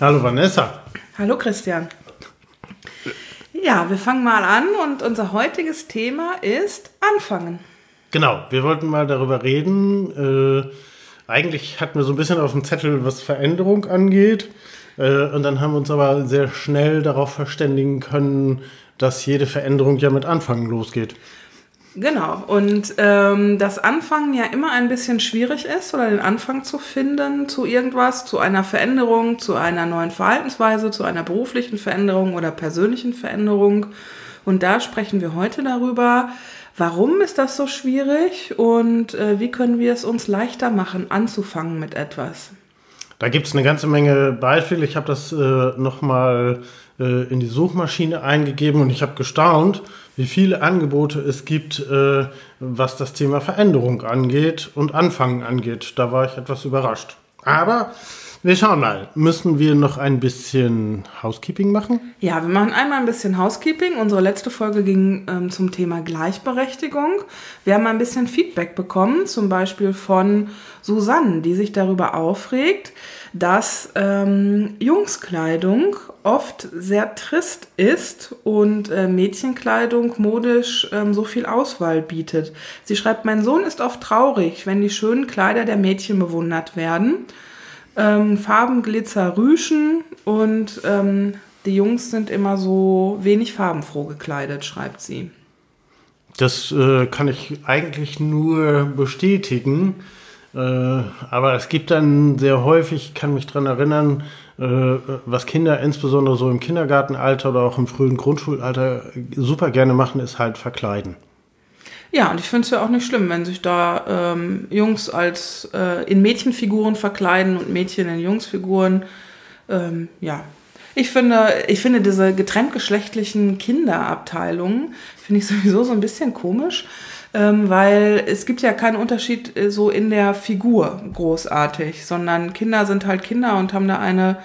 Hallo Vanessa. Hallo Christian. Ja, wir fangen mal an und unser heutiges Thema ist Anfangen. Genau, wir wollten mal darüber reden. Äh, eigentlich hatten wir so ein bisschen auf dem Zettel, was Veränderung angeht. Äh, und dann haben wir uns aber sehr schnell darauf verständigen können, dass jede Veränderung ja mit Anfangen losgeht. Genau, und ähm, das Anfangen ja immer ein bisschen schwierig ist oder den Anfang zu finden zu irgendwas, zu einer Veränderung, zu einer neuen Verhaltensweise, zu einer beruflichen Veränderung oder persönlichen Veränderung. Und da sprechen wir heute darüber, warum ist das so schwierig und äh, wie können wir es uns leichter machen, anzufangen mit etwas. Da gibt es eine ganze Menge Beispiele. Ich habe das äh, nochmal äh, in die Suchmaschine eingegeben und ich habe gestaunt, wie viele Angebote es gibt, äh, was das Thema Veränderung angeht und Anfangen angeht. Da war ich etwas überrascht. Aber wir schauen mal, müssen wir noch ein bisschen Housekeeping machen? Ja, wir machen einmal ein bisschen Housekeeping. Unsere letzte Folge ging ähm, zum Thema Gleichberechtigung. Wir haben ein bisschen Feedback bekommen, zum Beispiel von Susanne, die sich darüber aufregt, dass ähm, Jungskleidung oft sehr trist ist und äh, Mädchenkleidung modisch ähm, so viel Auswahl bietet. Sie schreibt, mein Sohn ist oft traurig, wenn die schönen Kleider der Mädchen bewundert werden ähm, Farben, Glitzer, Rüschen und ähm, die Jungs sind immer so wenig farbenfroh gekleidet, schreibt sie. Das äh, kann ich eigentlich nur bestätigen. Äh, aber es gibt dann sehr häufig, ich kann mich daran erinnern, äh, was Kinder insbesondere so im Kindergartenalter oder auch im frühen Grundschulalter super gerne machen, ist halt verkleiden. Ja, und ich finde es ja auch nicht schlimm, wenn sich da ähm, Jungs als äh, in Mädchenfiguren verkleiden und Mädchen in Jungsfiguren. Ähm, ja. Ich finde, ich finde diese getrenntgeschlechtlichen Kinderabteilungen, finde ich sowieso so ein bisschen komisch, ähm, weil es gibt ja keinen Unterschied äh, so in der Figur großartig, sondern Kinder sind halt Kinder und haben da eine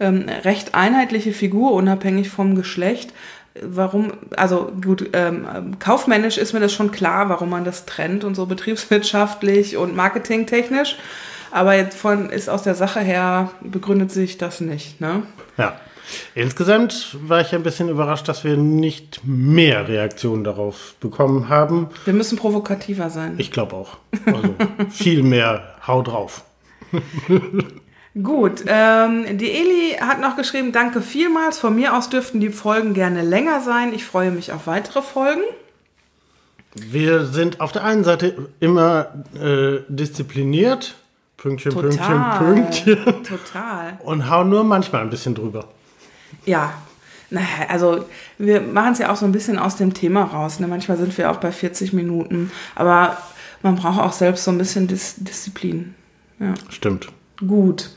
ähm, recht einheitliche Figur, unabhängig vom Geschlecht warum, also gut, ähm, kaufmännisch ist mir das schon klar, warum man das trennt und so betriebswirtschaftlich und marketingtechnisch. Aber jetzt von, ist aus der Sache her, begründet sich das nicht, ne? Ja. Insgesamt war ich ein bisschen überrascht, dass wir nicht mehr Reaktionen darauf bekommen haben. Wir müssen provokativer sein. Ich glaube auch. Also viel mehr Hau drauf. Gut, ähm, die Eli hat noch geschrieben, danke vielmals. Von mir aus dürften die Folgen gerne länger sein. Ich freue mich auf weitere Folgen. Wir sind auf der einen Seite immer äh, diszipliniert, Pünktchen, Total. Pünktchen, Pünktchen. Total. Und hauen nur manchmal ein bisschen drüber. Ja, naja, also wir machen es ja auch so ein bisschen aus dem Thema raus. Ne? Manchmal sind wir auch bei 40 Minuten, aber man braucht auch selbst so ein bisschen Dis Disziplin. Ja. Stimmt. Gut.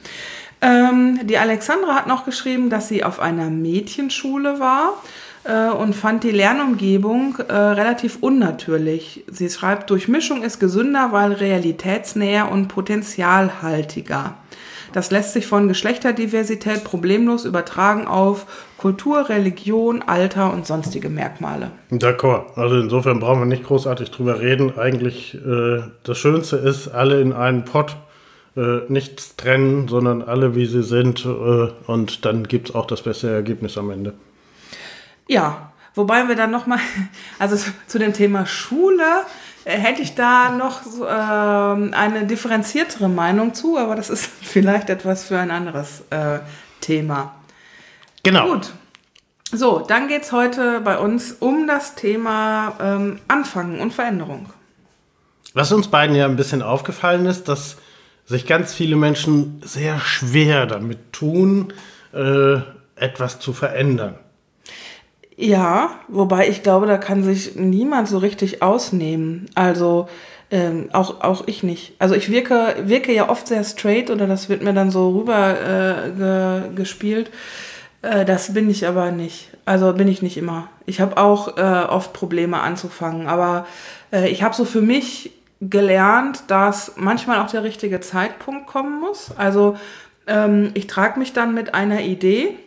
Ähm, die Alexandra hat noch geschrieben, dass sie auf einer Mädchenschule war äh, und fand die Lernumgebung äh, relativ unnatürlich. Sie schreibt, Durchmischung ist gesünder, weil realitätsnäher und potenzialhaltiger. Das lässt sich von Geschlechterdiversität problemlos übertragen auf Kultur, Religion, Alter und sonstige Merkmale. D'accord. Also insofern brauchen wir nicht großartig drüber reden. Eigentlich äh, das Schönste ist, alle in einen Pott äh, nichts trennen, sondern alle wie sie sind äh, und dann gibt es auch das beste Ergebnis am Ende. Ja, wobei wir dann nochmal, also zu dem Thema Schule äh, hätte ich da noch so, äh, eine differenziertere Meinung zu, aber das ist vielleicht etwas für ein anderes äh, Thema. Genau. Gut. So, dann geht es heute bei uns um das Thema ähm, Anfangen und Veränderung. Was uns beiden ja ein bisschen aufgefallen ist, dass sich ganz viele Menschen sehr schwer damit tun, äh, etwas zu verändern. Ja, wobei ich glaube, da kann sich niemand so richtig ausnehmen. Also ähm, auch, auch ich nicht. Also ich wirke, wirke ja oft sehr straight oder das wird mir dann so rüber äh, ge, gespielt. Äh, das bin ich aber nicht. Also bin ich nicht immer. Ich habe auch äh, oft Probleme anzufangen, aber äh, ich habe so für mich gelernt, dass manchmal auch der richtige Zeitpunkt kommen muss. Also ähm, ich trage mich dann mit einer Idee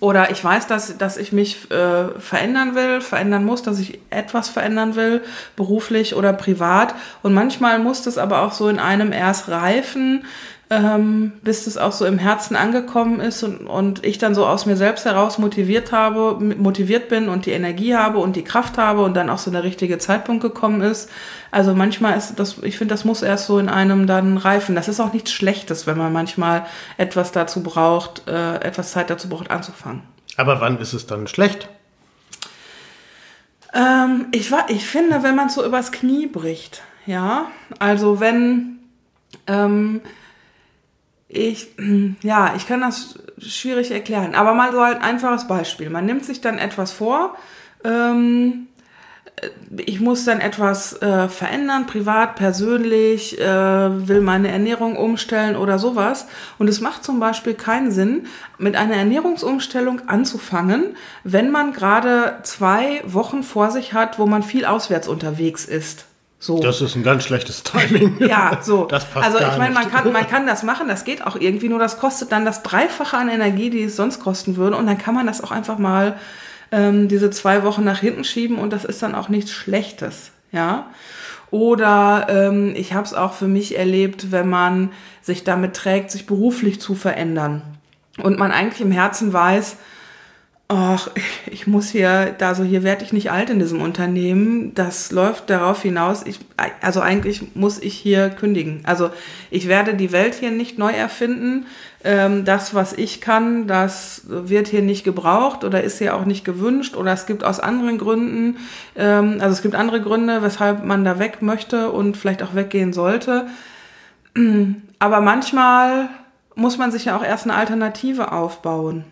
oder ich weiß, dass, dass ich mich äh, verändern will, verändern muss, dass ich etwas verändern will, beruflich oder privat. Und manchmal muss das aber auch so in einem erst reifen, ähm, bis das auch so im Herzen angekommen ist und, und ich dann so aus mir selbst heraus motiviert habe, motiviert bin und die Energie habe und die Kraft habe und dann auch so der richtige Zeitpunkt gekommen ist. Also manchmal ist das, ich finde, das muss erst so in einem dann reifen. Das ist auch nichts Schlechtes, wenn man manchmal etwas dazu braucht, äh, etwas Zeit dazu braucht anzufangen. Aber wann ist es dann schlecht? Ähm, ich, war, ich finde, wenn man so übers Knie bricht, ja, also wenn ähm, ich, ja, ich kann das schwierig erklären, aber mal so ein einfaches Beispiel. Man nimmt sich dann etwas vor, ähm, ich muss dann etwas äh, verändern, privat, persönlich, äh, will meine Ernährung umstellen oder sowas. Und es macht zum Beispiel keinen Sinn, mit einer Ernährungsumstellung anzufangen, wenn man gerade zwei Wochen vor sich hat, wo man viel auswärts unterwegs ist. So. Das ist ein ganz schlechtes Timing. ja, so. Das passt also ich meine, man kann, man kann das machen, das geht auch irgendwie, nur das kostet dann das Dreifache an Energie, die es sonst kosten würde. Und dann kann man das auch einfach mal ähm, diese zwei Wochen nach hinten schieben und das ist dann auch nichts Schlechtes. Ja. Oder ähm, ich habe es auch für mich erlebt, wenn man sich damit trägt, sich beruflich zu verändern. Und man eigentlich im Herzen weiß, ach, ich muss hier, also hier werde ich nicht alt in diesem Unternehmen. Das läuft darauf hinaus, ich, also eigentlich muss ich hier kündigen. Also ich werde die Welt hier nicht neu erfinden. Ähm, das, was ich kann, das wird hier nicht gebraucht oder ist hier auch nicht gewünscht oder es gibt aus anderen Gründen, ähm, also es gibt andere Gründe, weshalb man da weg möchte und vielleicht auch weggehen sollte. Aber manchmal muss man sich ja auch erst eine Alternative aufbauen.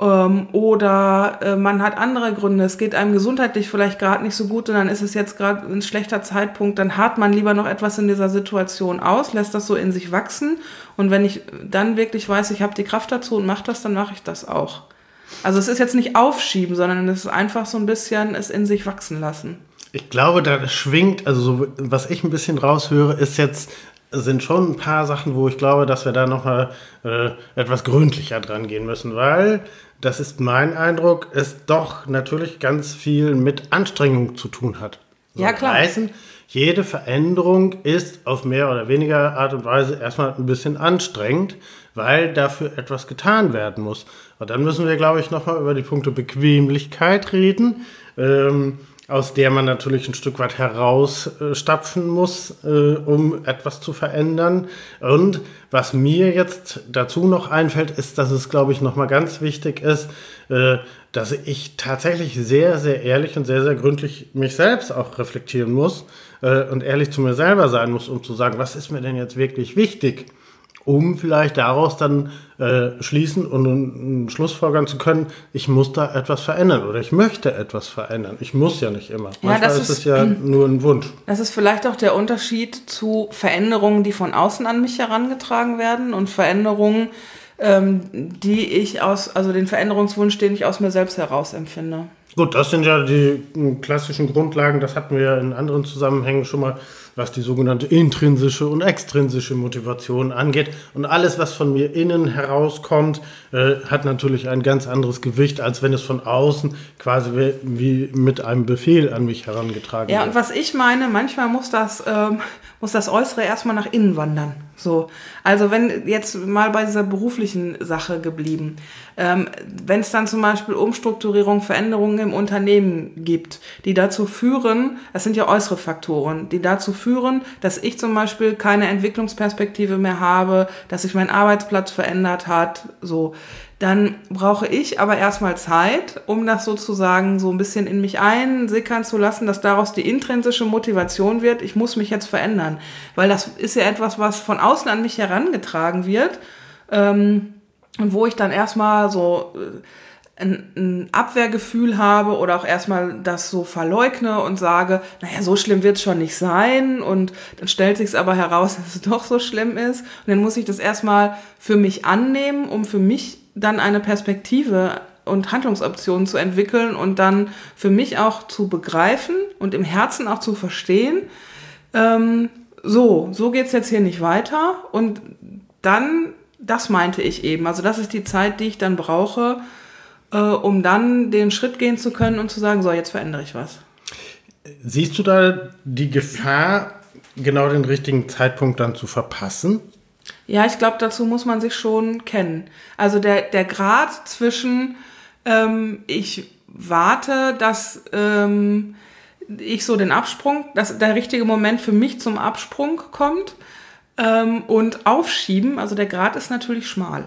Ähm, oder äh, man hat andere Gründe. Es geht einem gesundheitlich vielleicht gerade nicht so gut und dann ist es jetzt gerade ein schlechter Zeitpunkt. Dann hart man lieber noch etwas in dieser Situation aus, lässt das so in sich wachsen. Und wenn ich dann wirklich weiß, ich habe die Kraft dazu und mache das, dann mache ich das auch. Also es ist jetzt nicht aufschieben, sondern es ist einfach so ein bisschen es in sich wachsen lassen. Ich glaube, da schwingt, also so, was ich ein bisschen raushöre, ist jetzt sind schon ein paar Sachen, wo ich glaube, dass wir da nochmal äh, etwas gründlicher dran gehen müssen, weil das ist mein Eindruck, es doch natürlich ganz viel mit Anstrengung zu tun hat. So ja, klar. Heißen, jede Veränderung ist auf mehr oder weniger Art und Weise erstmal ein bisschen anstrengend, weil dafür etwas getan werden muss. Und dann müssen wir, glaube ich, nochmal über die Punkte Bequemlichkeit reden. Ähm, aus der man natürlich ein Stück weit herausstapfen muss, äh, um etwas zu verändern. Und was mir jetzt dazu noch einfällt, ist, dass es, glaube ich, nochmal ganz wichtig ist, äh, dass ich tatsächlich sehr, sehr ehrlich und sehr, sehr gründlich mich selbst auch reflektieren muss äh, und ehrlich zu mir selber sein muss, um zu sagen, was ist mir denn jetzt wirklich wichtig? Um vielleicht daraus dann äh, schließen und einen Schluss folgern zu können, ich muss da etwas verändern oder ich möchte etwas verändern. Ich muss ja nicht immer. Ja, Manchmal ist es ja nur ein Wunsch. Das ist vielleicht auch der Unterschied zu Veränderungen, die von außen an mich herangetragen werden und Veränderungen, ähm, die ich aus, also den Veränderungswunsch, den ich aus mir selbst heraus empfinde. Gut, das sind ja die klassischen Grundlagen, das hatten wir ja in anderen Zusammenhängen schon mal was die sogenannte intrinsische und extrinsische Motivation angeht. Und alles, was von mir innen herauskommt, äh, hat natürlich ein ganz anderes Gewicht, als wenn es von außen quasi wie, wie mit einem Befehl an mich herangetragen ja, wird. Ja, und was ich meine, manchmal muss das, ähm, muss das Äußere erstmal nach innen wandern. So, also wenn jetzt mal bei dieser beruflichen Sache geblieben, ähm, wenn es dann zum Beispiel Umstrukturierung, Veränderungen im Unternehmen gibt, die dazu führen, das sind ja äußere Faktoren, die dazu führen, dass ich zum Beispiel keine Entwicklungsperspektive mehr habe, dass sich mein Arbeitsplatz verändert hat, so, dann brauche ich aber erstmal Zeit, um das sozusagen so ein bisschen in mich einsickern zu lassen, dass daraus die intrinsische Motivation wird, ich muss mich jetzt verändern. Weil das ist ja etwas, was von außen an mich herangetragen wird. Ähm, und wo ich dann erstmal so äh, ein, ein Abwehrgefühl habe oder auch erstmal das so verleugne und sage, naja, so schlimm wird es schon nicht sein. Und dann stellt sich es aber heraus, dass es doch so schlimm ist. Und dann muss ich das erstmal für mich annehmen, um für mich dann eine Perspektive und Handlungsoptionen zu entwickeln und dann für mich auch zu begreifen und im Herzen auch zu verstehen, ähm, so, so geht's jetzt hier nicht weiter. Und dann, das meinte ich eben, also das ist die Zeit, die ich dann brauche, äh, um dann den Schritt gehen zu können und zu sagen, so, jetzt verändere ich was. Siehst du da die Gefahr, genau den richtigen Zeitpunkt dann zu verpassen? Ja, ich glaube, dazu muss man sich schon kennen. Also der, der Grad zwischen ähm, ich warte, dass ähm, ich so den Absprung, dass der richtige Moment für mich zum Absprung kommt ähm, und aufschieben, also der Grad ist natürlich schmal.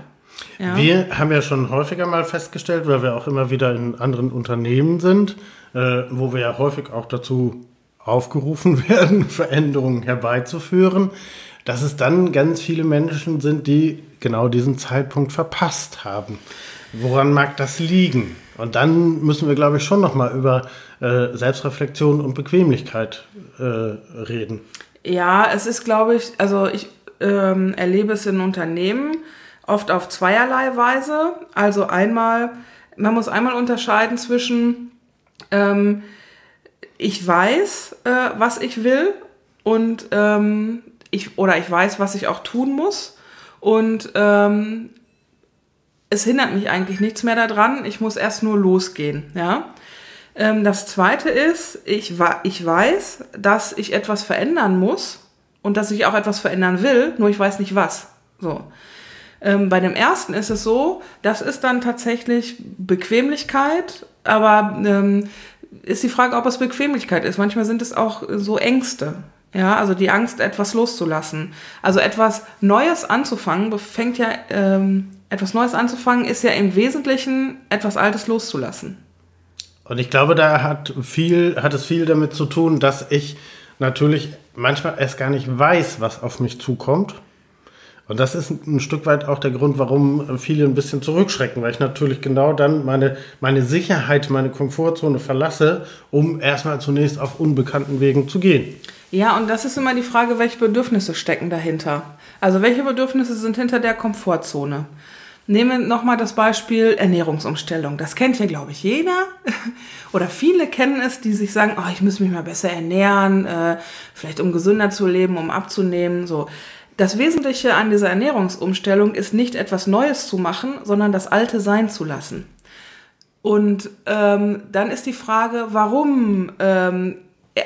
Ja. Wir haben ja schon häufiger mal festgestellt, weil wir auch immer wieder in anderen Unternehmen sind, äh, wo wir ja häufig auch dazu aufgerufen werden, Veränderungen herbeizuführen, dass es dann ganz viele Menschen sind, die genau diesen Zeitpunkt verpasst haben. Woran mag das liegen? Und dann müssen wir, glaube ich, schon noch mal über äh, Selbstreflexion und Bequemlichkeit äh, reden. Ja, es ist, glaube ich, also ich ähm, erlebe es in Unternehmen oft auf zweierlei Weise. Also einmal, man muss einmal unterscheiden zwischen ähm, ich weiß, äh, was ich will und ähm, ich oder ich weiß, was ich auch tun muss und ähm, es hindert mich eigentlich nichts mehr daran. Ich muss erst nur losgehen, ja. Ähm, das zweite ist, ich, ich weiß, dass ich etwas verändern muss und dass ich auch etwas verändern will, nur ich weiß nicht was. So. Ähm, bei dem ersten ist es so, das ist dann tatsächlich Bequemlichkeit, aber ähm, ist die Frage, ob es Bequemlichkeit ist. Manchmal sind es auch so Ängste. Ja, also die Angst, etwas loszulassen. Also etwas Neues anzufangen, fängt ja, ähm, etwas Neues anzufangen, ist ja im Wesentlichen etwas Altes loszulassen. Und ich glaube, da hat viel, hat es viel damit zu tun, dass ich natürlich manchmal erst gar nicht weiß, was auf mich zukommt. Und das ist ein Stück weit auch der Grund, warum viele ein bisschen zurückschrecken, weil ich natürlich genau dann meine, meine Sicherheit, meine Komfortzone verlasse, um erstmal zunächst auf unbekannten Wegen zu gehen. Ja, und das ist immer die Frage, welche Bedürfnisse stecken dahinter. Also welche Bedürfnisse sind hinter der Komfortzone? Nehmen wir nochmal das Beispiel Ernährungsumstellung. Das kennt ja, glaube ich, jeder. Oder viele kennen es, die sich sagen, oh, ich muss mich mal besser ernähren, äh, vielleicht um gesünder zu leben, um abzunehmen. So. Das Wesentliche an dieser Ernährungsumstellung ist nicht etwas Neues zu machen, sondern das Alte sein zu lassen. Und ähm, dann ist die Frage, warum ähm,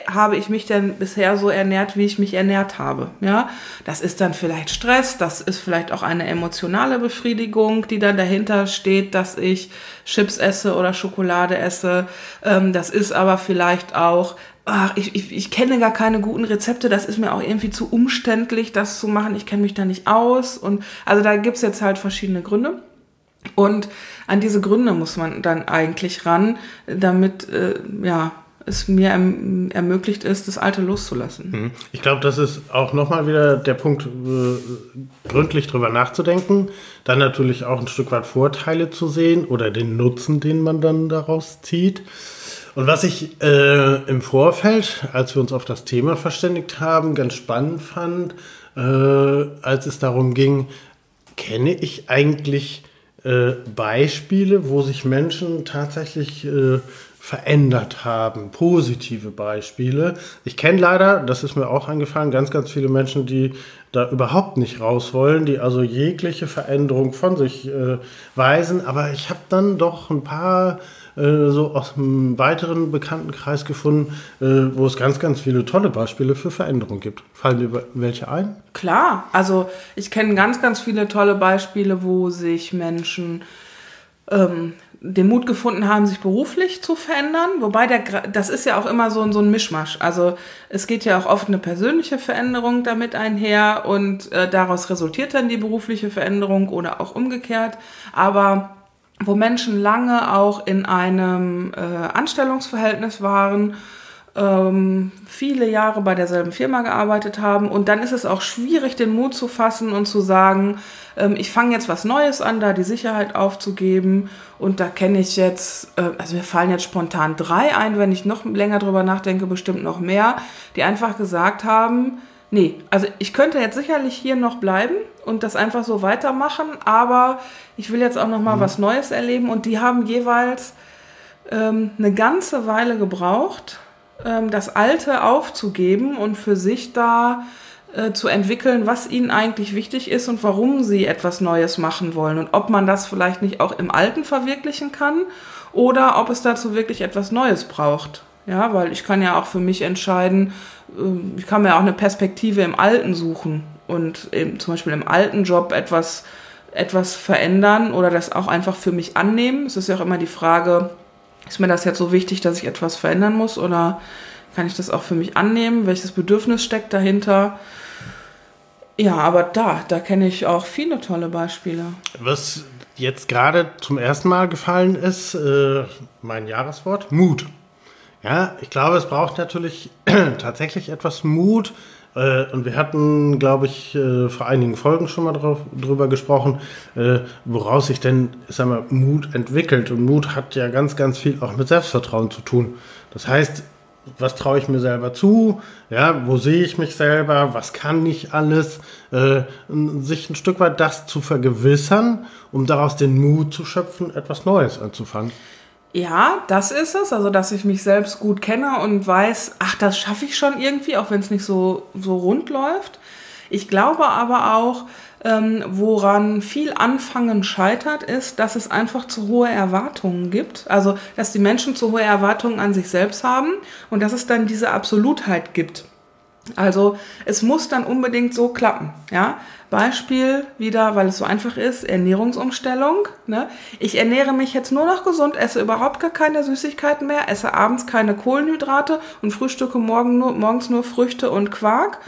habe ich mich denn bisher so ernährt, wie ich mich ernährt habe? Ja, das ist dann vielleicht Stress, das ist vielleicht auch eine emotionale Befriedigung, die dann dahinter steht, dass ich Chips esse oder Schokolade esse. Ähm, das ist aber vielleicht auch ach, ich, ich, ich kenne gar keine guten Rezepte, das ist mir auch irgendwie zu umständlich, das zu machen, ich kenne mich da nicht aus. Und also da gibt's jetzt halt verschiedene Gründe. Und an diese Gründe muss man dann eigentlich ran, damit äh, ja, es mir erm ermöglicht ist, das Alte loszulassen. Mhm. Ich glaube, das ist auch nochmal wieder der Punkt, äh, gründlich drüber nachzudenken, dann natürlich auch ein Stück weit Vorteile zu sehen oder den Nutzen, den man dann daraus zieht. Und was ich äh, im Vorfeld, als wir uns auf das Thema verständigt haben, ganz spannend fand, äh, als es darum ging, kenne ich eigentlich äh, Beispiele, wo sich Menschen tatsächlich äh, verändert haben, positive Beispiele. Ich kenne leider, das ist mir auch angefallen, ganz, ganz viele Menschen, die da überhaupt nicht raus wollen, die also jegliche Veränderung von sich äh, weisen. Aber ich habe dann doch ein paar äh, so aus einem weiteren Bekanntenkreis gefunden, äh, wo es ganz, ganz viele tolle Beispiele für Veränderung gibt. Fallen dir welche ein? Klar, also ich kenne ganz, ganz viele tolle Beispiele, wo sich Menschen ähm, den Mut gefunden haben, sich beruflich zu verändern. Wobei der, das ist ja auch immer so, so ein Mischmasch. Also es geht ja auch oft eine persönliche Veränderung damit einher und äh, daraus resultiert dann die berufliche Veränderung oder auch umgekehrt. Aber wo Menschen lange auch in einem äh, Anstellungsverhältnis waren, ähm, viele Jahre bei derselben Firma gearbeitet haben und dann ist es auch schwierig, den Mut zu fassen und zu sagen, ähm, ich fange jetzt was Neues an, da die Sicherheit aufzugeben und da kenne ich jetzt, äh, also mir fallen jetzt spontan drei ein, wenn ich noch länger drüber nachdenke, bestimmt noch mehr, die einfach gesagt haben, nee, also ich könnte jetzt sicherlich hier noch bleiben und das einfach so weitermachen, aber ich will jetzt auch noch mal mhm. was Neues erleben und die haben jeweils ähm, eine ganze Weile gebraucht, ähm, das Alte aufzugeben und für sich da äh, zu entwickeln, was ihnen eigentlich wichtig ist und warum sie etwas Neues machen wollen und ob man das vielleicht nicht auch im Alten verwirklichen kann oder ob es dazu wirklich etwas Neues braucht. Ja, weil ich kann ja auch für mich entscheiden, ähm, ich kann mir auch eine Perspektive im Alten suchen und eben zum Beispiel im alten Job etwas, etwas verändern oder das auch einfach für mich annehmen. Es ist ja auch immer die Frage, ist mir das jetzt so wichtig, dass ich etwas verändern muss oder kann ich das auch für mich annehmen? Welches Bedürfnis steckt dahinter? Ja, aber da, da kenne ich auch viele tolle Beispiele. Was jetzt gerade zum ersten Mal gefallen ist, äh, mein Jahreswort, Mut. Ja, ich glaube, es braucht natürlich tatsächlich etwas Mut. Äh, und wir hatten, glaube ich, äh, vor einigen Folgen schon mal drauf, drüber gesprochen, äh, woraus sich denn, sag mal, Mut entwickelt. Und Mut hat ja ganz, ganz viel auch mit Selbstvertrauen zu tun. Das heißt, was traue ich mir selber zu, ja, wo sehe ich mich selber, was kann ich alles, äh, sich ein Stück weit das zu vergewissern, um daraus den Mut zu schöpfen, etwas Neues anzufangen. Ja, das ist es, also dass ich mich selbst gut kenne und weiß, ach, das schaffe ich schon irgendwie, auch wenn es nicht so, so rund läuft. Ich glaube aber auch, ähm, woran viel Anfangen scheitert, ist, dass es einfach zu hohe Erwartungen gibt. Also, dass die Menschen zu hohe Erwartungen an sich selbst haben und dass es dann diese Absolutheit gibt. Also es muss dann unbedingt so klappen. Ja? Beispiel wieder, weil es so einfach ist, Ernährungsumstellung. Ne? Ich ernähre mich jetzt nur noch gesund, esse überhaupt gar keine Süßigkeiten mehr, esse abends keine Kohlenhydrate und frühstücke morgen nur, morgens nur Früchte und Quark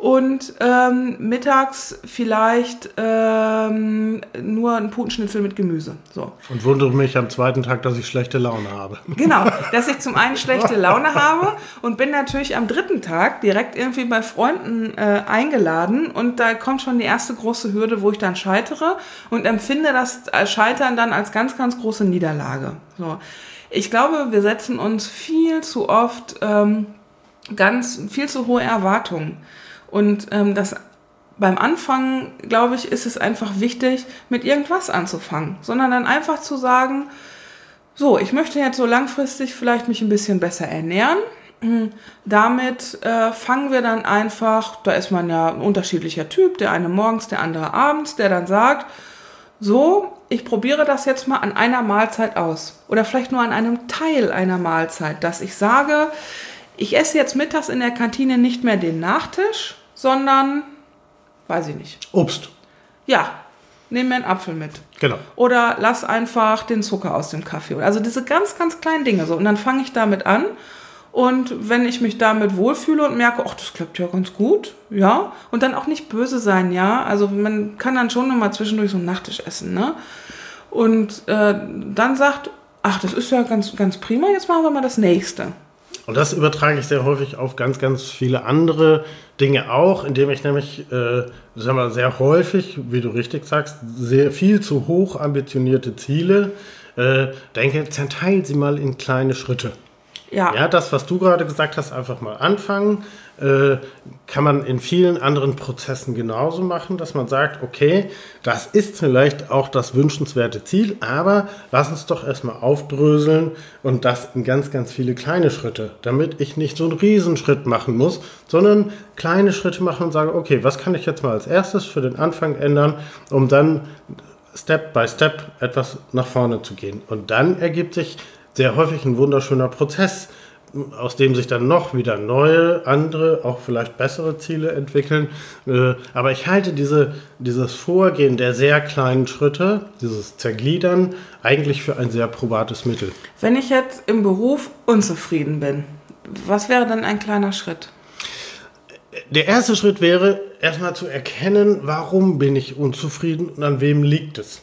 und ähm, mittags vielleicht ähm, nur ein Putenschnitzel mit Gemüse. So. Und wundere mich am zweiten Tag, dass ich schlechte Laune habe. Genau, dass ich zum einen schlechte Laune habe und bin natürlich am dritten Tag direkt irgendwie bei Freunden äh, eingeladen und da kommt schon die erste große Hürde, wo ich dann scheitere und empfinde das Scheitern dann als ganz, ganz große Niederlage. So. Ich glaube, wir setzen uns viel zu oft ähm, ganz viel zu hohe Erwartungen. Und ähm, das beim Anfang, glaube ich, ist es einfach wichtig, mit irgendwas anzufangen, sondern dann einfach zu sagen, so, ich möchte jetzt so langfristig vielleicht mich ein bisschen besser ernähren. Hm, damit äh, fangen wir dann einfach, da ist man ja ein unterschiedlicher Typ, der eine morgens, der andere abends, der dann sagt, so, ich probiere das jetzt mal an einer Mahlzeit aus oder vielleicht nur an einem Teil einer Mahlzeit, dass ich sage, ich esse jetzt mittags in der Kantine nicht mehr den Nachtisch, sondern, weiß ich nicht. Obst. Ja, nehmen wir einen Apfel mit. Genau. Oder lass einfach den Zucker aus dem Kaffee. Also diese ganz, ganz kleinen Dinge so. Und dann fange ich damit an. Und wenn ich mich damit wohlfühle und merke, ach, das klappt ja ganz gut, ja, und dann auch nicht böse sein, ja. Also man kann dann schon nochmal zwischendurch so einen Nachtisch essen, ne? Und äh, dann sagt, ach, das ist ja ganz, ganz prima, jetzt machen wir mal das nächste. Und das übertrage ich sehr häufig auf ganz, ganz viele andere Dinge auch, indem ich nämlich, äh, sag mal, sehr häufig, wie du richtig sagst, sehr viel zu hoch ambitionierte Ziele äh, denke, zerteile sie mal in kleine Schritte. Ja. ja, das, was du gerade gesagt hast, einfach mal anfangen. Äh, kann man in vielen anderen Prozessen genauso machen, dass man sagt, okay, das ist vielleicht auch das wünschenswerte Ziel, aber lass uns doch erstmal aufdröseln und das in ganz, ganz viele kleine Schritte, damit ich nicht so einen Riesenschritt machen muss, sondern kleine Schritte machen und sage, okay, was kann ich jetzt mal als erstes für den Anfang ändern, um dann Step by Step etwas nach vorne zu gehen. Und dann ergibt sich sehr häufig ein wunderschöner Prozess, aus dem sich dann noch wieder neue, andere, auch vielleicht bessere Ziele entwickeln. Äh, aber ich halte diese, dieses Vorgehen der sehr kleinen Schritte, dieses Zergliedern, eigentlich für ein sehr probates Mittel. Wenn ich jetzt im Beruf unzufrieden bin, was wäre dann ein kleiner Schritt? Der erste Schritt wäre erstmal zu erkennen, warum bin ich unzufrieden und an wem liegt es.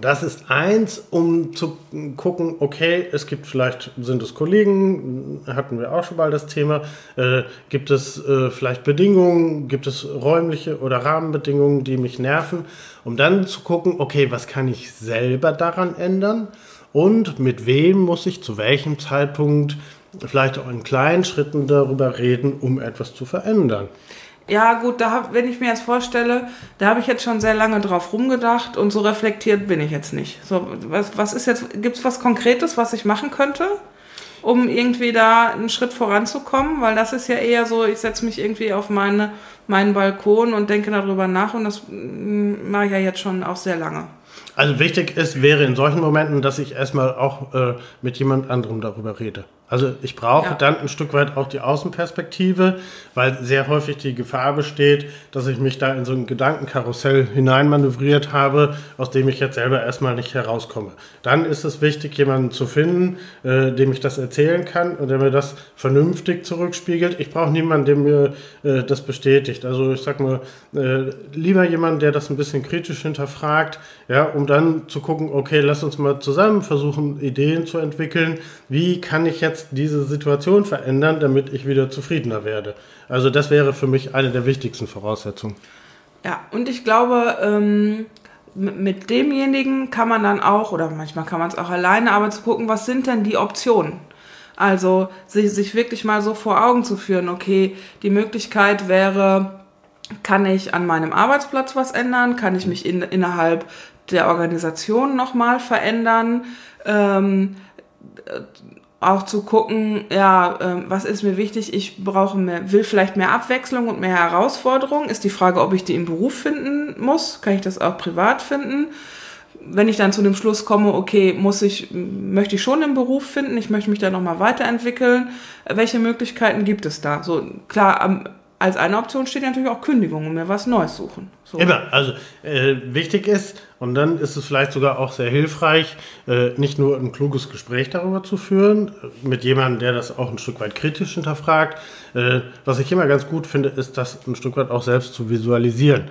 Das ist eins, um zu gucken, okay, es gibt vielleicht, sind es Kollegen, hatten wir auch schon mal das Thema, äh, gibt es äh, vielleicht Bedingungen, gibt es räumliche oder Rahmenbedingungen, die mich nerven, um dann zu gucken, okay, was kann ich selber daran ändern und mit wem muss ich zu welchem Zeitpunkt vielleicht auch in kleinen Schritten darüber reden, um etwas zu verändern. Ja, gut, da hab, wenn ich mir jetzt vorstelle, da habe ich jetzt schon sehr lange drauf rumgedacht und so reflektiert bin ich jetzt nicht. So, was, was ist jetzt, gibt es was Konkretes, was ich machen könnte, um irgendwie da einen Schritt voranzukommen? Weil das ist ja eher so, ich setze mich irgendwie auf meine, meinen Balkon und denke darüber nach und das mm, mache ich ja jetzt schon auch sehr lange. Also wichtig ist, wäre in solchen Momenten, dass ich erstmal auch äh, mit jemand anderem darüber rede. Also ich brauche ja. dann ein Stück weit auch die Außenperspektive, weil sehr häufig die Gefahr besteht, dass ich mich da in so ein Gedankenkarussell hineinmanövriert habe, aus dem ich jetzt selber erstmal nicht herauskomme. Dann ist es wichtig, jemanden zu finden, äh, dem ich das erzählen kann und der mir das vernünftig zurückspiegelt. Ich brauche niemanden, der mir äh, das bestätigt. Also ich sag mal, äh, lieber jemanden, der das ein bisschen kritisch hinterfragt, ja, um dann zu gucken, okay, lass uns mal zusammen versuchen, Ideen zu entwickeln. Wie kann ich jetzt diese Situation verändern, damit ich wieder zufriedener werde? Also das wäre für mich eine der wichtigsten Voraussetzungen. Ja, und ich glaube, ähm, mit demjenigen kann man dann auch, oder manchmal kann man es auch alleine, aber zu gucken, was sind denn die Optionen? Also sich, sich wirklich mal so vor Augen zu führen, okay, die Möglichkeit wäre, kann ich an meinem Arbeitsplatz was ändern? Kann ich mich in, innerhalb der Organisation nochmal verändern? Ähm, auch zu gucken, ja, ähm, was ist mir wichtig? Ich brauche mehr, will vielleicht mehr Abwechslung und mehr Herausforderung. Ist die Frage, ob ich die im Beruf finden muss? Kann ich das auch privat finden? Wenn ich dann zu dem Schluss komme, okay, muss ich, möchte ich schon im Beruf finden, ich möchte mich da nochmal weiterentwickeln. Welche Möglichkeiten gibt es da? So, klar, am als eine Option steht natürlich auch Kündigung und mir was Neues suchen. So. Immer. Also äh, wichtig ist, und dann ist es vielleicht sogar auch sehr hilfreich, äh, nicht nur ein kluges Gespräch darüber zu führen, äh, mit jemandem, der das auch ein Stück weit kritisch hinterfragt. Äh, was ich immer ganz gut finde, ist, das ein Stück weit auch selbst zu visualisieren.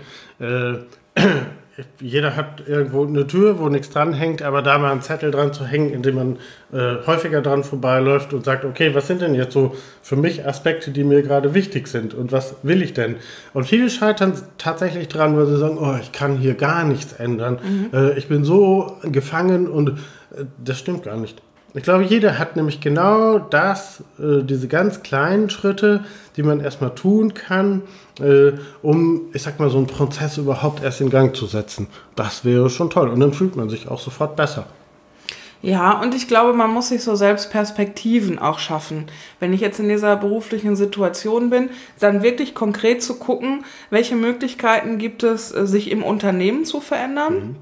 Jeder hat irgendwo eine Tür, wo nichts dran hängt, aber da mal einen Zettel dran zu hängen, indem man äh, häufiger dran vorbeiläuft und sagt, okay, was sind denn jetzt so für mich Aspekte, die mir gerade wichtig sind und was will ich denn? Und viele scheitern tatsächlich dran, weil sie sagen, oh, ich kann hier gar nichts ändern. Mhm. Äh, ich bin so gefangen und äh, das stimmt gar nicht. Ich glaube, jeder hat nämlich genau das, äh, diese ganz kleinen Schritte, die man erstmal tun kann, äh, um, ich sag mal, so einen Prozess überhaupt erst in Gang zu setzen. Das wäre schon toll. Und dann fühlt man sich auch sofort besser. Ja, und ich glaube, man muss sich so selbst Perspektiven auch schaffen. Wenn ich jetzt in dieser beruflichen Situation bin, dann wirklich konkret zu gucken, welche Möglichkeiten gibt es, äh, sich im Unternehmen zu verändern. Mhm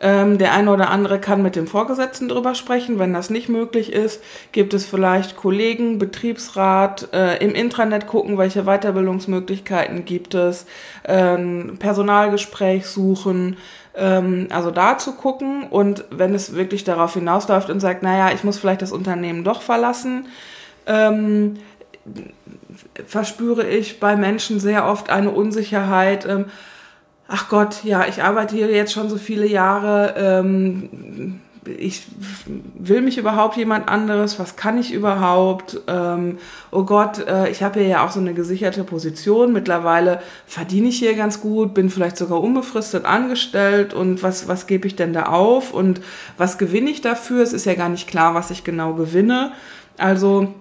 ähm, der eine oder andere kann mit dem Vorgesetzten drüber sprechen. Wenn das nicht möglich ist, gibt es vielleicht Kollegen, Betriebsrat, äh, im Intranet gucken, welche Weiterbildungsmöglichkeiten gibt es, ähm, Personalgespräch suchen, ähm, also da zu gucken und wenn es wirklich darauf hinausläuft und sagt, naja, ich muss vielleicht das Unternehmen doch verlassen, ähm, verspüre ich bei Menschen sehr oft eine Unsicherheit, ähm, ach Gott, ja, ich arbeite hier jetzt schon so viele Jahre, ähm, ich will mich überhaupt jemand anderes, was kann ich überhaupt? Ähm, oh Gott, äh, ich habe hier ja auch so eine gesicherte Position. Mittlerweile verdiene ich hier ganz gut, bin vielleicht sogar unbefristet angestellt und was, was gebe ich denn da auf und was gewinne ich dafür? Es ist ja gar nicht klar, was ich genau gewinne. Also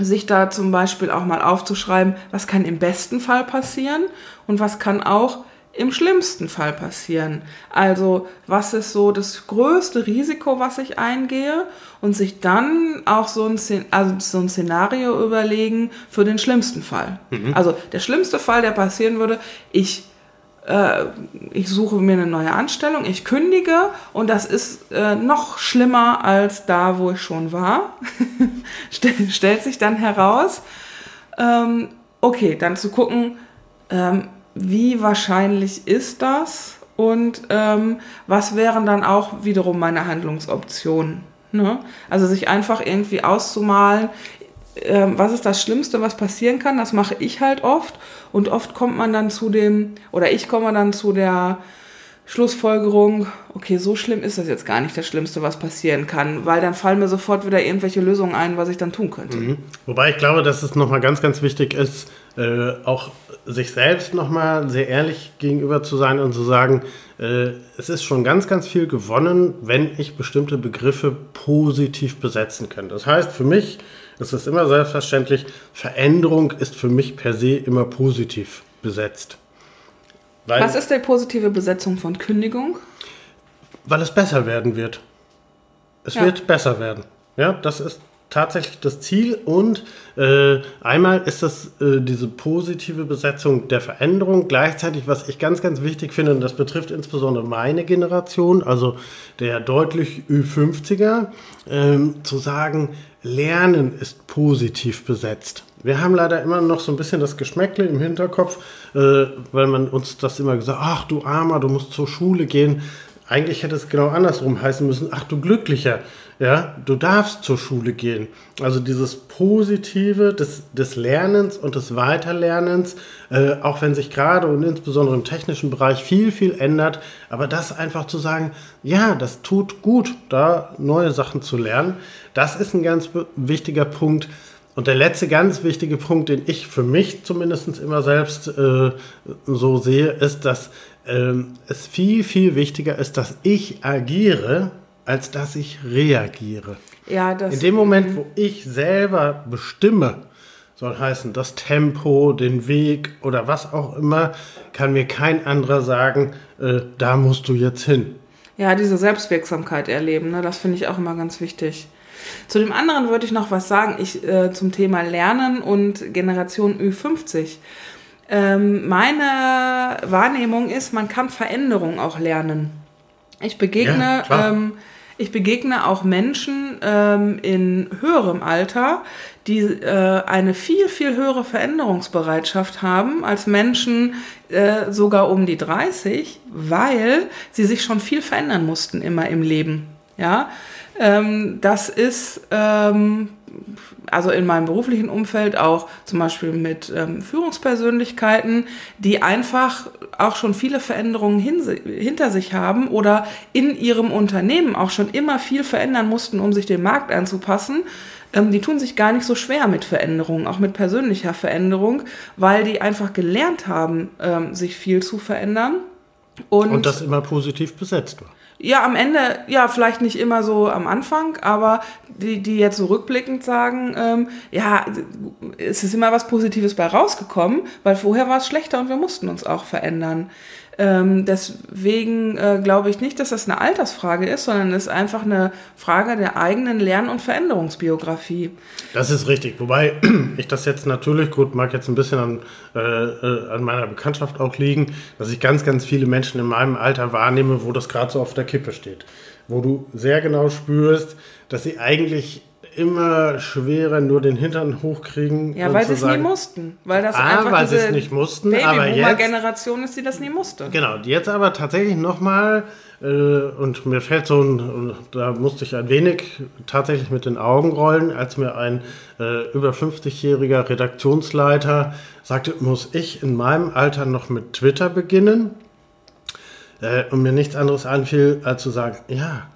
sich da zum Beispiel auch mal aufzuschreiben, was kann im besten Fall passieren und was kann auch im schlimmsten Fall passieren. Also was ist so das größte Risiko, was ich eingehe und sich dann auch so ein, also so ein Szenario überlegen für den schlimmsten Fall. Mhm. Also der schlimmste Fall, der passieren würde, ich äh, ich suche mir eine neue Anstellung, ich kündige und das ist äh, noch schlimmer als da, wo ich schon war. Stellt sich dann heraus. Ähm, okay, dann zu gucken, ähm, wie wahrscheinlich ist das und ähm, was wären dann auch wiederum meine Handlungsoptionen. Ne? Also sich einfach irgendwie auszumalen, äh, was ist das Schlimmste, was passieren kann, das mache ich halt oft und oft kommt man dann zu dem, oder ich komme dann zu der Schlussfolgerung, okay, so schlimm ist das jetzt gar nicht das Schlimmste, was passieren kann, weil dann fallen mir sofort wieder irgendwelche Lösungen ein, was ich dann tun könnte. Mhm. Wobei ich glaube, dass es nochmal ganz, ganz wichtig ist, äh, auch sich selbst nochmal sehr ehrlich gegenüber zu sein und zu sagen, äh, es ist schon ganz, ganz viel gewonnen, wenn ich bestimmte Begriffe positiv besetzen kann. Das heißt, für mich ist es immer selbstverständlich, Veränderung ist für mich per se immer positiv besetzt. Weil, Was ist die positive Besetzung von Kündigung? Weil es besser werden wird. Es ja. wird besser werden. Ja, das ist tatsächlich das Ziel und äh, einmal ist das äh, diese positive Besetzung der Veränderung. Gleichzeitig, was ich ganz, ganz wichtig finde, und das betrifft insbesondere meine Generation, also der deutlich Ü50er, ähm, zu sagen, Lernen ist positiv besetzt. Wir haben leider immer noch so ein bisschen das Geschmäckle im Hinterkopf, äh, weil man uns das immer gesagt, ach du Armer, du musst zur Schule gehen. Eigentlich hätte es genau andersrum heißen müssen, ach du Glücklicher, ja, du darfst zur Schule gehen. Also dieses Positive des, des Lernens und des Weiterlernens, äh, auch wenn sich gerade und insbesondere im technischen Bereich viel, viel ändert, aber das einfach zu sagen, ja, das tut gut, da neue Sachen zu lernen, das ist ein ganz wichtiger Punkt. Und der letzte ganz wichtige Punkt, den ich für mich zumindest immer selbst äh, so sehe, ist, dass äh, es viel, viel wichtiger ist, dass ich agiere, als dass ich reagiere. Ja, das, In dem Moment, wo ich selber bestimme, soll heißen, das Tempo, den Weg oder was auch immer, kann mir kein anderer sagen, äh, da musst du jetzt hin. Ja, diese Selbstwirksamkeit erleben, ne, das finde ich auch immer ganz wichtig. Zu dem anderen würde ich noch was sagen, ich äh, zum Thema Lernen und Generation Ü50. Ähm, meine Wahrnehmung ist, man kann Veränderung auch lernen. Ich begegne Ja, ähm, ich begegne auch Menschen ähm, in höherem Alter, die äh, eine viel, viel höhere Veränderungsbereitschaft haben als Menschen äh, sogar um die 30, weil sie sich schon viel verändern mussten immer im Leben. Ja, ähm, das ist ähm, also in meinem beruflichen Umfeld auch zum Beispiel mit ähm, Führungspersönlichkeiten, die einfach auch schon viele Veränderungen hin, hinter sich haben oder in ihrem Unternehmen auch schon immer viel verändern mussten, um sich dem Markt anzupassen. Ähm, die tun sich gar nicht so schwer mit Veränderungen, auch mit persönlicher Veränderung, weil die einfach gelernt haben, ähm, sich viel zu verändern. Und, und das immer positiv besetzt war. Ja, am Ende, ja, vielleicht nicht immer so am Anfang, aber die, die jetzt so rückblickend sagen, ähm, ja, es ist immer was Positives bei rausgekommen, weil vorher war es schlechter und wir mussten uns auch verändern. Ähm, deswegen äh, glaube ich nicht, dass das eine Altersfrage ist, sondern es ist einfach eine Frage der eigenen Lern- und Veränderungsbiografie. Das ist richtig. Wobei ich das jetzt natürlich, gut, mag jetzt ein bisschen an, äh, äh, an meiner Bekanntschaft auch liegen, dass ich ganz, ganz viele Menschen in meinem Alter wahrnehme, wo das gerade so auf der Kippe steht. Wo du sehr genau spürst, dass sie eigentlich immer schwerer nur den Hintern hochkriegen. Ja, weil sie es nie mussten. Weil das ah, einfach weil sie diese es nicht mussten, aber jetzt, Babyboomer-Generation ist, die das nie musste. Genau, jetzt aber tatsächlich nochmal, äh, und mir fällt so ein, da musste ich ein wenig tatsächlich mit den Augen rollen, als mir ein äh, über 50-jähriger Redaktionsleiter sagte, muss ich in meinem Alter noch mit Twitter beginnen? Äh, und mir nichts anderes einfiel, als zu sagen, ja,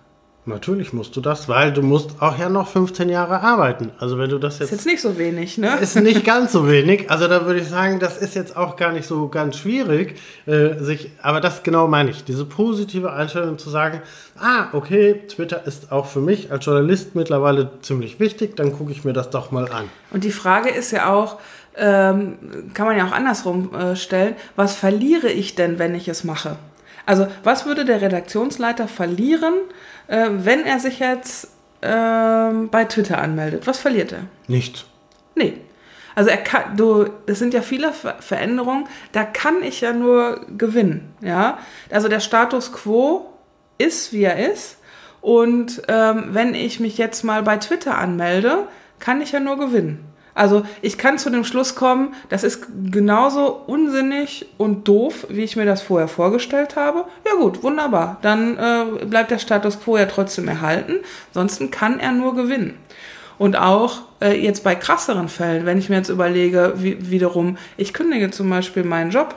Natürlich musst du das, weil du musst auch ja noch 15 Jahre arbeiten. Also wenn du das jetzt... Ist jetzt nicht so wenig, ne? Ist nicht ganz so wenig. Also da würde ich sagen, das ist jetzt auch gar nicht so ganz schwierig, äh, sich, aber das genau meine ich. Diese positive Einstellung zu sagen, ah, okay, Twitter ist auch für mich als Journalist mittlerweile ziemlich wichtig, dann gucke ich mir das doch mal an. Und die Frage ist ja auch, ähm, kann man ja auch andersrum äh, stellen, was verliere ich denn, wenn ich es mache? Also was würde der Redaktionsleiter verlieren, äh, wenn er sich jetzt äh, bei Twitter anmeldet? Was verliert er? Nichts. Nee. Also er kann, du, es sind ja viele Ver Veränderungen, da kann ich ja nur gewinnen. Ja? Also der Status quo ist, wie er ist. Und ähm, wenn ich mich jetzt mal bei Twitter anmelde, kann ich ja nur gewinnen. Also ich kann zu dem Schluss kommen, das ist genauso unsinnig und doof, wie ich mir das vorher vorgestellt habe. Ja gut, wunderbar. Dann äh, bleibt der Status quo ja trotzdem erhalten. Ansonsten kann er nur gewinnen. Und auch äh, jetzt bei krasseren Fällen, wenn ich mir jetzt überlege, wie, wiederum, ich kündige zum Beispiel meinen Job.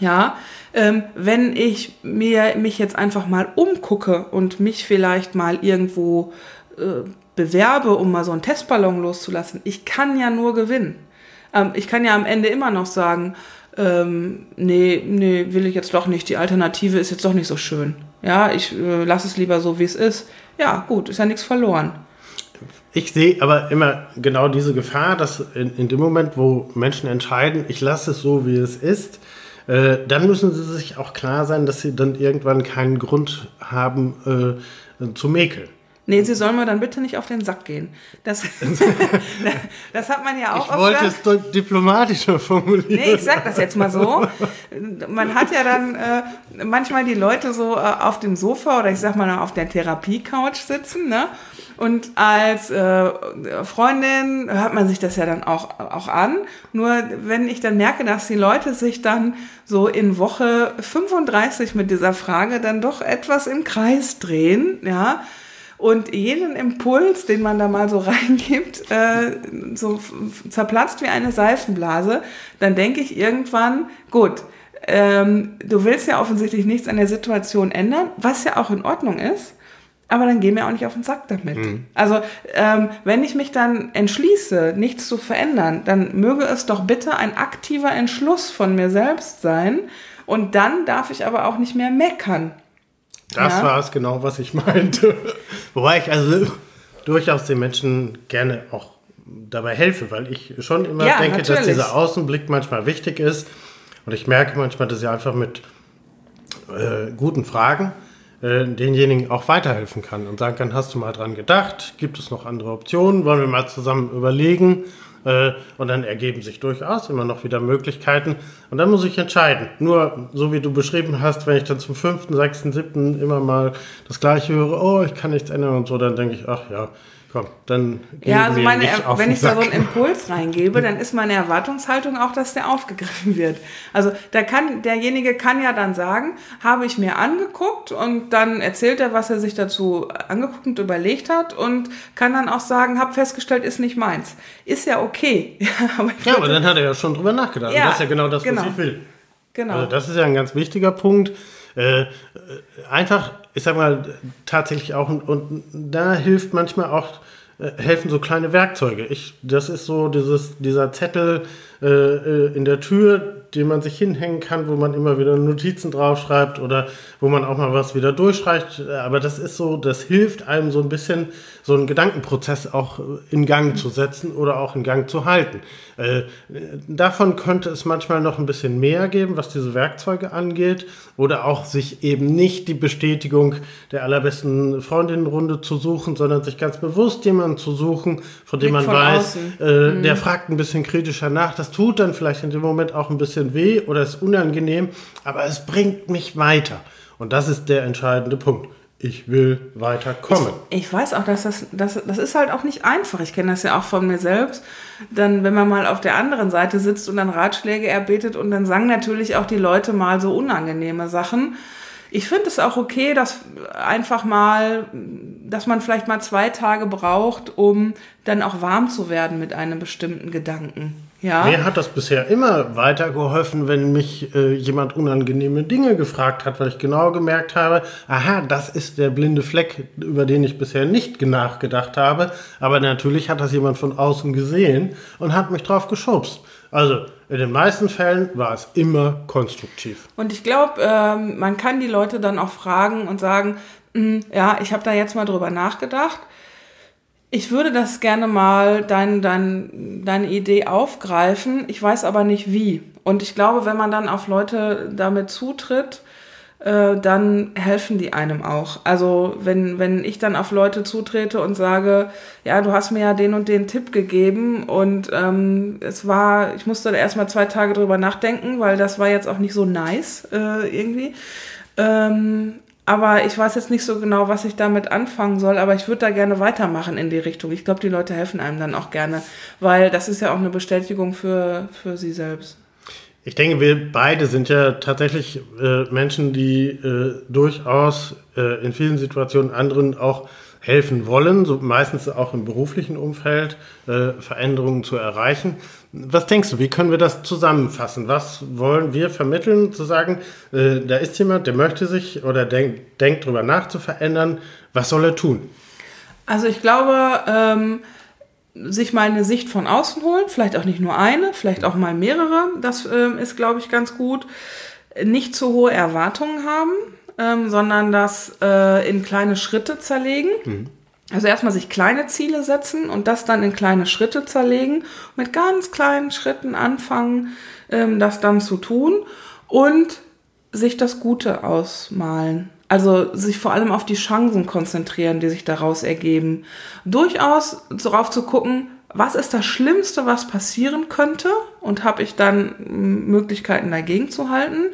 Ja, ähm, wenn ich mir mich jetzt einfach mal umgucke und mich vielleicht mal irgendwo äh, bewerbe, um mal so einen Testballon loszulassen, ich kann ja nur gewinnen. Ähm, ich kann ja am Ende immer noch sagen, ähm, nee, nee, will ich jetzt doch nicht. Die Alternative ist jetzt doch nicht so schön. Ja, ich äh, lasse es lieber so, wie es ist. Ja, gut, ist ja nichts verloren. Ich sehe aber immer genau diese Gefahr, dass in, in dem Moment, wo Menschen entscheiden, ich lasse es so, wie es ist, äh, dann müssen sie sich auch klar sein, dass sie dann irgendwann keinen Grund haben äh, zu mäkeln. Nee, sie soll mir dann bitte nicht auf den Sack gehen. Das, das hat man ja auch Ich wollte es diplomatischer formulieren. Nee, ich sag das jetzt mal so. Man hat ja dann äh, manchmal die Leute so äh, auf dem Sofa oder ich sag mal auf der Therapie-Couch sitzen, ne? Und als äh, Freundin hört man sich das ja dann auch, auch an. Nur wenn ich dann merke, dass die Leute sich dann so in Woche 35 mit dieser Frage dann doch etwas im Kreis drehen, ja, und jeden Impuls, den man da mal so reingibt, äh, so zerplatzt wie eine Seifenblase, dann denke ich irgendwann, gut, ähm, du willst ja offensichtlich nichts an der Situation ändern, was ja auch in Ordnung ist aber dann geh mir auch nicht auf den Sack damit. Mhm. Also ähm, wenn ich mich dann entschließe, nichts zu verändern, dann möge es doch bitte ein aktiver Entschluss von mir selbst sein und dann darf ich aber auch nicht mehr meckern. Das ja? war es genau, was ich meinte. Wobei ich also durchaus den Menschen gerne auch dabei helfe, weil ich schon immer ja, denke, natürlich. dass dieser Außenblick manchmal wichtig ist. Und ich merke manchmal, dass ich einfach mit äh, guten Fragen äh, denjenigen auch weiterhelfen kann und sagen kann, hast du mal dran gedacht? Gibt es noch andere Optionen? Wollen wir mal zusammen überlegen? Äh, und dann ergeben sich durchaus immer noch wieder Möglichkeiten. Und dann muss ich entscheiden. Nur, so wie du beschrieben hast, wenn ich dann zum fünften, sechsten, siebten immer mal das Gleiche höre, oh, ich kann nichts ändern und so, dann denke ich, ach ja, Komm, dann ja, also meine, wenn ich da so einen Impuls reingebe, dann ist meine Erwartungshaltung auch, dass der aufgegriffen wird. Also da kann derjenige kann ja dann sagen, habe ich mir angeguckt und dann erzählt er, was er sich dazu angeguckt und überlegt hat und kann dann auch sagen, habe festgestellt, ist nicht meins. Ist ja okay. aber ja, aber dann hat er ja schon drüber nachgedacht. Ja, das ist ja genau das, genau. was ich will. Genau. Also das ist ja ein ganz wichtiger Punkt. Äh, einfach, ich sag mal, tatsächlich auch, und, und da hilft manchmal auch, äh, helfen so kleine Werkzeuge. Ich, das ist so dieses, dieser Zettel äh, äh in der Tür, den man sich hinhängen kann, wo man immer wieder Notizen draufschreibt oder wo man auch mal was wieder durchstreicht. Aber das ist so, das hilft einem so ein bisschen, so einen Gedankenprozess auch in Gang zu setzen oder auch in Gang zu halten. Äh, davon könnte es manchmal noch ein bisschen mehr geben, was diese Werkzeuge angeht. Oder auch sich eben nicht die Bestätigung der allerbesten Freundinnenrunde zu suchen, sondern sich ganz bewusst jemanden zu suchen, von dem Blick man weiß, äh, mhm. der fragt ein bisschen kritischer nach. Das tut dann vielleicht in dem Moment auch ein bisschen weh oder ist unangenehm, aber es bringt mich weiter. Und das ist der entscheidende Punkt ich will weiterkommen. Ich, ich weiß auch, dass das, das, das ist halt auch nicht einfach. Ich kenne das ja auch von mir selbst. Dann, wenn man mal auf der anderen Seite sitzt und dann Ratschläge erbetet und dann sagen natürlich auch die Leute mal so unangenehme Sachen. Ich finde es auch okay, dass einfach mal, dass man vielleicht mal zwei Tage braucht, um dann auch warm zu werden mit einem bestimmten Gedanken. Ja. Mir hat das bisher immer weitergeholfen, wenn mich äh, jemand unangenehme Dinge gefragt hat, weil ich genau gemerkt habe, aha, das ist der blinde Fleck, über den ich bisher nicht nachgedacht habe. Aber natürlich hat das jemand von außen gesehen und hat mich drauf geschubst. Also in den meisten Fällen war es immer konstruktiv. Und ich glaube, ähm, man kann die Leute dann auch fragen und sagen, hm, ja, ich habe da jetzt mal drüber nachgedacht ich würde das gerne mal, dein, dein, deine Idee aufgreifen. Ich weiß aber nicht wie. Und ich glaube, wenn man dann auf Leute damit zutritt, äh, dann helfen die einem auch. Also wenn, wenn ich dann auf Leute zutrete und sage, ja, du hast mir ja den und den Tipp gegeben und ähm, es war, ich musste da erstmal zwei Tage drüber nachdenken, weil das war jetzt auch nicht so nice äh, irgendwie. Ähm, aber ich weiß jetzt nicht so genau, was ich damit anfangen soll, aber ich würde da gerne weitermachen in die Richtung. Ich glaube, die Leute helfen einem dann auch gerne, weil das ist ja auch eine Bestätigung für, für sie selbst. Ich denke, wir beide sind ja tatsächlich äh, Menschen, die äh, durchaus äh, in vielen Situationen anderen auch helfen wollen, so meistens auch im beruflichen Umfeld, äh, Veränderungen zu erreichen. Was denkst du, wie können wir das zusammenfassen? Was wollen wir vermitteln, zu sagen, äh, da ist jemand, der möchte sich oder denk, denkt darüber nach zu verändern, was soll er tun? Also ich glaube, ähm, sich mal eine Sicht von außen holen, vielleicht auch nicht nur eine, vielleicht auch mal mehrere, das ähm, ist, glaube ich, ganz gut. Nicht zu hohe Erwartungen haben, ähm, sondern das äh, in kleine Schritte zerlegen. Mhm. Also erstmal sich kleine Ziele setzen und das dann in kleine Schritte zerlegen, mit ganz kleinen Schritten anfangen, ähm, das dann zu tun und sich das Gute ausmalen. Also sich vor allem auf die Chancen konzentrieren, die sich daraus ergeben. Durchaus darauf zu gucken, was ist das Schlimmste, was passieren könnte und habe ich dann Möglichkeiten dagegen zu halten.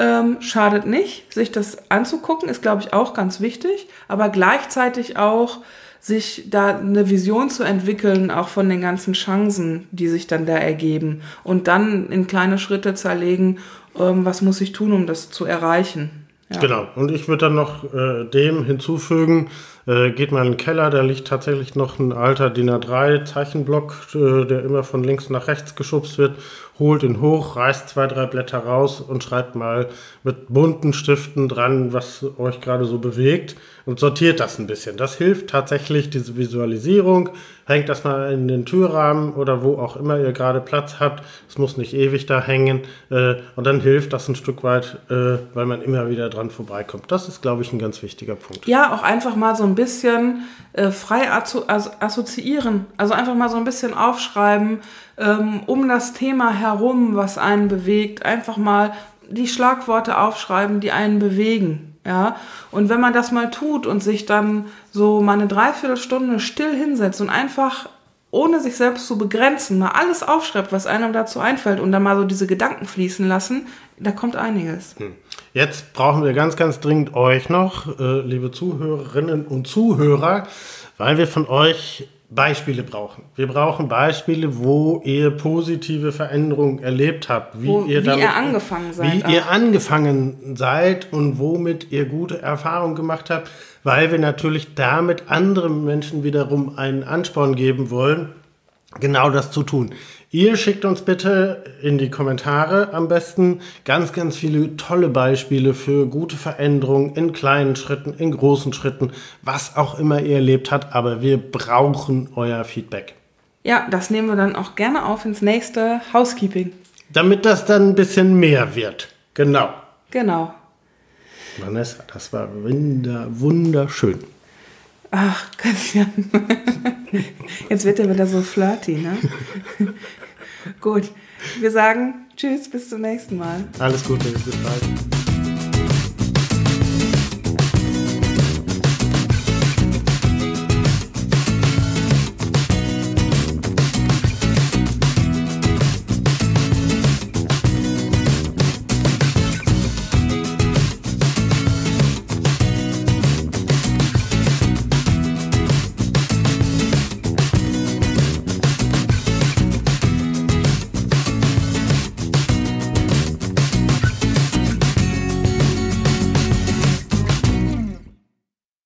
Ähm, schadet nicht, sich das anzugucken, ist, glaube ich, auch ganz wichtig, aber gleichzeitig auch sich da eine Vision zu entwickeln, auch von den ganzen Chancen, die sich dann da ergeben und dann in kleine Schritte zerlegen, ähm, was muss ich tun, um das zu erreichen. Ja. Genau, und ich würde dann noch äh, dem hinzufügen, äh, geht mal in den Keller, da liegt tatsächlich noch ein alter DIN A3 Zeichenblock, äh, der immer von links nach rechts geschubst wird. Holt ihn hoch, reißt zwei, drei Blätter raus und schreibt mal mit bunten Stiften dran, was euch gerade so bewegt und sortiert das ein bisschen. Das hilft tatsächlich, diese Visualisierung. Hängt das mal in den Türrahmen oder wo auch immer ihr gerade Platz habt. Es muss nicht ewig da hängen. Äh, und dann hilft das ein Stück weit, äh, weil man immer wieder dran vorbeikommt. Das ist, glaube ich, ein ganz wichtiger Punkt. Ja, auch einfach mal so ein bisschen äh, frei assozi assoziieren. Also einfach mal so ein bisschen aufschreiben, ähm, um das Thema herum, was einen bewegt. Einfach mal die Schlagworte aufschreiben, die einen bewegen. Ja, und wenn man das mal tut und sich dann so mal eine Dreiviertelstunde still hinsetzt und einfach ohne sich selbst zu begrenzen, mal alles aufschreibt, was einem dazu einfällt und dann mal so diese Gedanken fließen lassen, da kommt einiges. Hm. Jetzt brauchen wir ganz, ganz dringend euch noch, äh, liebe Zuhörerinnen und Zuhörer, weil wir von euch Beispiele brauchen. Wir brauchen Beispiele, wo ihr positive Veränderungen erlebt habt, wie, wo, ihr, damit, wie ihr angefangen seid. Wie auch. ihr angefangen seid und womit ihr gute Erfahrungen gemacht habt, weil wir natürlich damit anderen Menschen wiederum einen Ansporn geben wollen, genau das zu tun. Ihr schickt uns bitte in die Kommentare am besten ganz, ganz viele tolle Beispiele für gute Veränderungen in kleinen Schritten, in großen Schritten, was auch immer ihr erlebt habt, aber wir brauchen euer Feedback. Ja, das nehmen wir dann auch gerne auf ins nächste Housekeeping. Damit das dann ein bisschen mehr wird. Genau. Genau. Vanessa, das war wunder, wunderschön. Ach, Christian. Jetzt wird er wieder so flirty, ne? Gut. Wir sagen Tschüss, bis zum nächsten Mal. Alles Gute, bis bald.